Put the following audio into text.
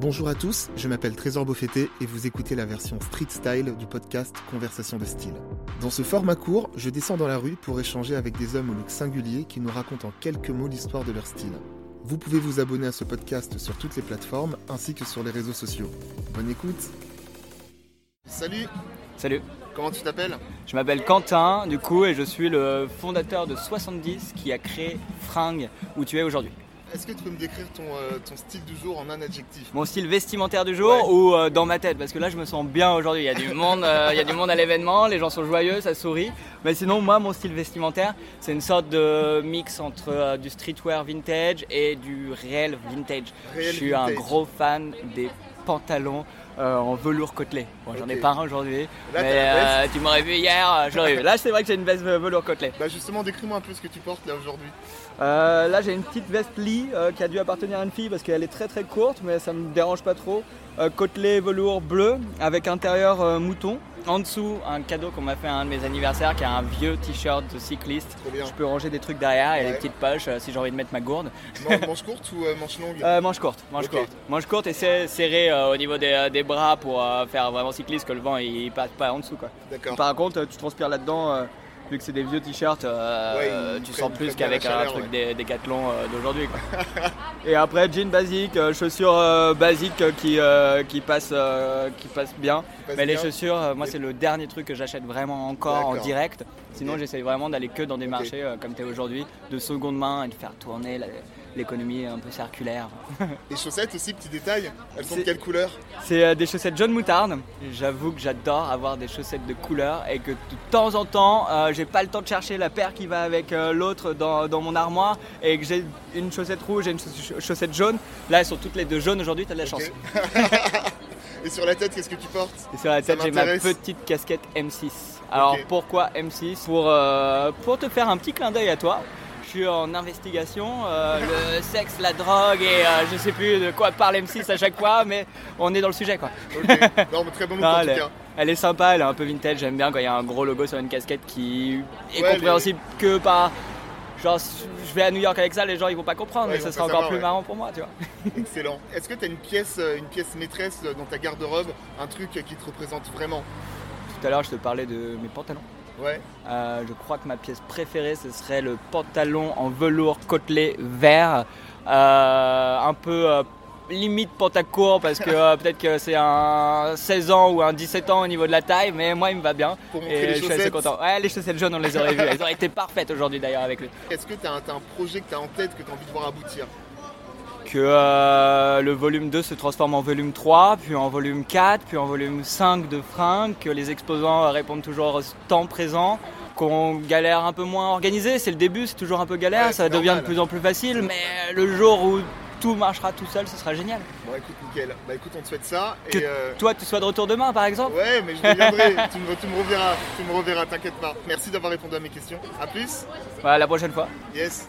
Bonjour à tous, je m'appelle Trésor Beaufetté et vous écoutez la version street style du podcast Conversation de style. Dans ce format court, je descends dans la rue pour échanger avec des hommes au look singulier qui nous racontent en quelques mots l'histoire de leur style. Vous pouvez vous abonner à ce podcast sur toutes les plateformes ainsi que sur les réseaux sociaux. Bonne écoute Salut Salut, Comment tu t'appelles? Je m'appelle Quentin du coup et je suis le fondateur de 70 qui a créé Fringue où tu es aujourd'hui. Est-ce que tu peux me décrire ton, euh, ton style du jour en un adjectif? Mon style vestimentaire du jour Ouais. ou euh, dans ma tête? Parce que là je me sens bien aujourd'hui. Il y a du monde, euh, il y a du monde à l'événement, les gens sont joyeux, ça sourit. Mais sinon moi mon style vestimentaire c'est une sorte de mix entre du streetwear vintage et du réel vintage. Réel je suis un gros fan des pantalons euh, en velours côtelé. Bon, j'en ai pas un aujourd'hui, mais euh, tu m'aurais vu hier, euh, j'aurais vu. Là c'est vrai que j'ai une veste velours côtelé. Bah justement, décris-moi un peu ce que tu portes là aujourd'hui. Euh, là j'ai une petite veste euh, qui a dû appartenir à une fille parce qu'elle est très très courte mais ça me dérange pas trop. Côtelé velours bleu avec intérieur mouton. En dessous un cadeau qu'on m'a fait à un de mes anniversaires qui est un vieux t-shirt de cycliste. Je peux ranger des trucs derrière et Ouais. des petites poches euh, si j'ai envie de mettre ma gourde. Man- manche courte ou euh, manche longue Euh, manche courte, manche courte. Manche courte et c'est serré au niveau des, des bras pour faire vraiment cycliste que le vent il passe pas en dessous quoi. D'accord. Par contre, tu transpires là-dedans, vu que c'est des vieux t-shirts, euh, Ouais, tu sens plus qu'avec un truc ouais. des décathlon euh, d'aujourd'hui. Et après, jean basique, euh, chaussures euh, basiques qui, qui, passent, qui passent bien. passe Mais les chaussures, moi, c'est le dernier truc que j'achète vraiment encore en direct. Sinon, Ok. j'essaye vraiment d'aller que dans des marchés comme tu es aujourd'hui, de seconde main et de faire tourner la- l'économie un peu circulaire. Les chaussettes aussi, petit détail. Elles sont de quelle couleur C'est euh, des chaussettes jaune moutarde. J'avoue que j'adore avoir des chaussettes de couleur et que de temps en temps, euh, j'ai pas le temps de chercher la paire qui va avec euh, l'autre dans, dans mon armoire et que j'ai une chaussette rouge et une chauss- chaussette jaune. Là, elles sont toutes les deux jaunes aujourd'hui, t'as de la chance. Et sur la tête, qu'est-ce que tu portes Et sur la tête, j'ai ma petite casquette M6. Alors pourquoi M6 pour, euh, pour te faire un petit clin d'œil à toi. Je suis en investigation, euh, le sexe, la drogue et euh, je sais plus de quoi parle M6 à chaque fois, mais on est dans le sujet quoi. Non, mais très bon mot Non, en elle, tout est, cas. elle est sympa, elle est un peu vintage, j'aime bien quand il y a un gros logo sur une casquette qui est Ouais, compréhensible que par. Genre, je vais à New York avec ça, les gens ils vont pas comprendre, Ouais, mais ça sera encore savoir, plus ouais. marrant pour moi, tu vois. Excellent. Est-ce que tu as une pièce, euh, une pièce maîtresse dans ta garde-robe, un truc qui te représente vraiment? Tout à l'heure, je te parlais de mes pantalons. Ouais. Euh, je crois que ma pièce préférée, ce serait le pantalon en velours côtelé vert, euh, un peu euh, limite pantacourt parce que euh, peut-être que c'est un 16 ans ou un 17 ans au niveau de la taille, mais moi il me va bien. Pour Et les je suis assez chaussettes. content. Ouais, les chaussettes jaunes, on les aurait vues. Elles auraient été parfaites aujourd'hui d'ailleurs avec lui. Est-ce que tu as, un projet que tu as en tête que tu as envie de voir aboutir? Que euh, le volume 2 se transforme en volume 3, puis en volume 4, puis en volume 5 de fringues, que les exposants répondent toujours au temps présent, qu'on galère un peu moins à organiser. C'est le début, c'est toujours un peu galère, Ouais, ça devient de plus en plus facile, mais le jour où tout marchera tout seul, ce sera génial. Bon, écoute, nickel. Bah, écoute, on te souhaite ça. Que Et, euh, toi, tu sois de retour demain, par exemple Ouais, mais je reviendrai. tu, me, tu me reverras. Tu me reverras, t'inquiète pas. Merci d'avoir répondu à mes questions. À plus. Voilà, la prochaine fois. Yes.